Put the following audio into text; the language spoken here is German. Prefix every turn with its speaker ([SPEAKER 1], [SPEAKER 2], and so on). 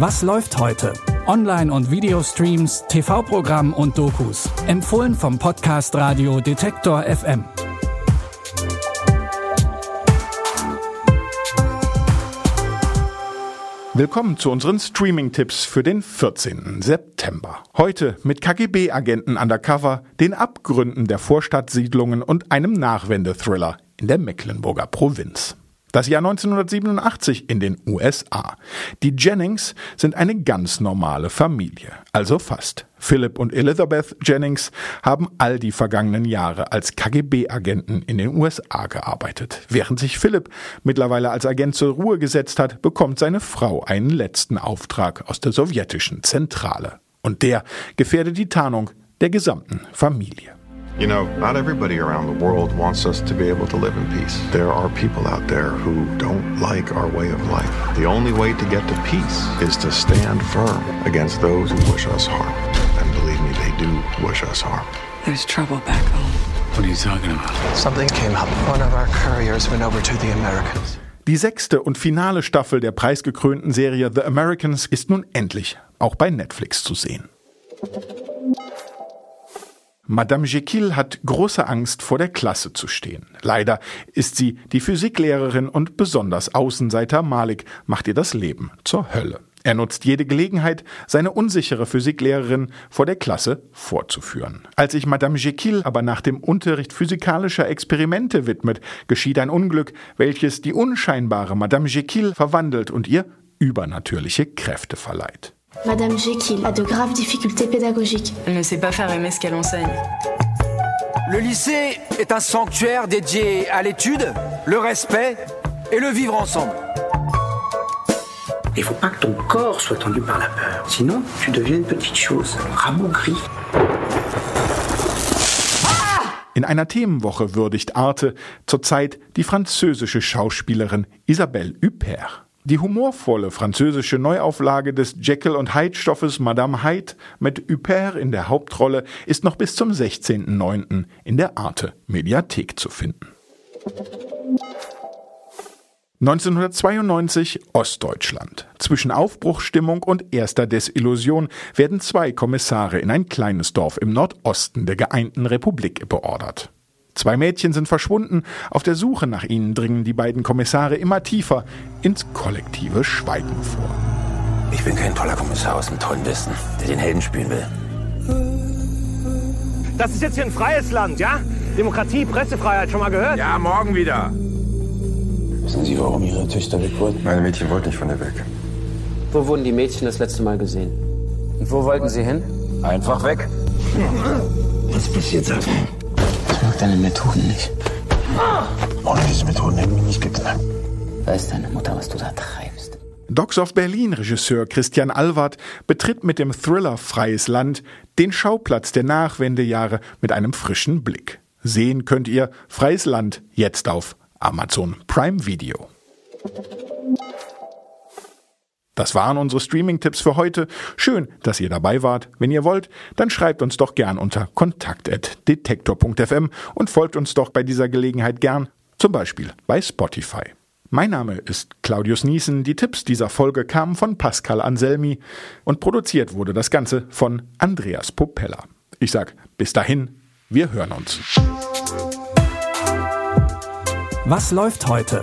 [SPEAKER 1] Was läuft heute? Online- und Videostreams, TV-Programm und Dokus. Empfohlen vom Podcast Radio Detektor FM.
[SPEAKER 2] Willkommen zu unseren Streaming-Tipps für den 14. September. Heute mit KGB-Agenten undercover, den Abgründen der Vorstadtsiedlungen und einem Nachwendethriller in der Mecklenburger Provinz. Das Jahr 1987 in den USA. Die Jennings sind eine ganz normale Familie, also fast. Philip und Elizabeth Jennings haben all die vergangenen Jahre als KGB-Agenten in den USA gearbeitet. Während sich Philip mittlerweile als Agent zur Ruhe gesetzt hat, bekommt seine Frau einen letzten Auftrag aus der sowjetischen Zentrale. Und der gefährdet die Tarnung der gesamten Familie.
[SPEAKER 3] You know, not everybody around the world wants us to be able to live in peace. There are people out there who don't like our way of life. The only way to get to peace is to stand firm against those who wish us harm. And believe me, they do wish us harm.
[SPEAKER 4] There's trouble back home.
[SPEAKER 5] What are you talking about?
[SPEAKER 6] Something came up. One of our couriers went over to the Americans.
[SPEAKER 2] Die sechste und finale Staffel der preisgekrönten Serie The Americans ist nun endlich auch bei Netflix zu sehen. Madame Jekyll hat große Angst vor der Klasse zu stehen. Leider ist sie die Physiklehrerin und besonders Außenseiter Malik macht ihr das Leben zur Hölle. Er nutzt jede Gelegenheit, seine unsichere Physiklehrerin vor der Klasse vorzuführen. Als sich Madame Jekyll aber nach dem Unterricht physikalischer Experimente widmet, geschieht ein Unglück, welches die unscheinbare Madame Jekyll verwandelt und ihr übernatürliche Kräfte verleiht.
[SPEAKER 7] Madame Jekyll a de graves difficultés pédagogiques.
[SPEAKER 4] Elle ne sait pas faire aimer ce qu'elle enseigne.
[SPEAKER 8] Le lycée est un sanctuaire dédié à l'étude, le respect et le vivre ensemble.
[SPEAKER 9] Il faut pas que ton corps soit tendu par la peur. Sinon, tu deviens une petite chose, rabougrie.
[SPEAKER 2] In einer Themenwoche würdigt Arte zurzeit die französische Schauspielerin Isabelle Huppert. Die humorvolle französische Neuauflage des Jekyll und Hyde Stoffes Madame Hyde mit Huppert in der Hauptrolle ist noch bis zum 16.09. in der Arte Mediathek zu finden. 1992 Ostdeutschland. Zwischen Aufbruchsstimmung und erster Desillusion werden zwei Kommissare in ein kleines Dorf im Nordosten der geeinten Republik beordert. Zwei Mädchen sind verschwunden. Auf der Suche nach ihnen dringen die beiden Kommissare immer tiefer ins kollektive Schweigen vor.
[SPEAKER 10] Ich bin kein toller Kommissar aus dem tollen Westen, der den Helden spielen will.
[SPEAKER 11] Das ist jetzt hier ein freies Land, ja? Demokratie, Pressefreiheit, schon mal gehört?
[SPEAKER 10] Ja, morgen wieder.
[SPEAKER 9] Wissen Sie, warum Ihre Töchter weg wurden?
[SPEAKER 3] Meine Mädchen wollten nicht von der weg.
[SPEAKER 9] Wo wurden die Mädchen das letzte Mal gesehen?
[SPEAKER 8] Und wo wollten Sie hin?
[SPEAKER 10] Einfach weg.
[SPEAKER 9] Was passiert da? Mag deine Methoden nicht.
[SPEAKER 6] Ohne diese Methoden hätten wir nicht getan.
[SPEAKER 9] Weiß deine Mutter, was du da treibst?
[SPEAKER 2] Docs of Berlin Regisseur Christian Alward betritt mit dem Thriller Freies Land den Schauplatz der Nachwendejahre mit einem frischen Blick. Sehen könnt ihr Freies Land jetzt auf Amazon Prime Video. Das waren unsere Streaming-Tipps für heute. Schön, dass ihr dabei wart. Wenn ihr wollt, dann schreibt uns doch gern unter kontakt.detektor.fm und folgt uns doch bei dieser Gelegenheit gern, zum Beispiel bei Spotify. Mein Name ist Claudius Niesen. Die Tipps dieser Folge kamen von Pascal Anselmi und produziert wurde das Ganze von Andreas Popella. Ich sag bis dahin, wir hören uns.
[SPEAKER 1] Was läuft heute?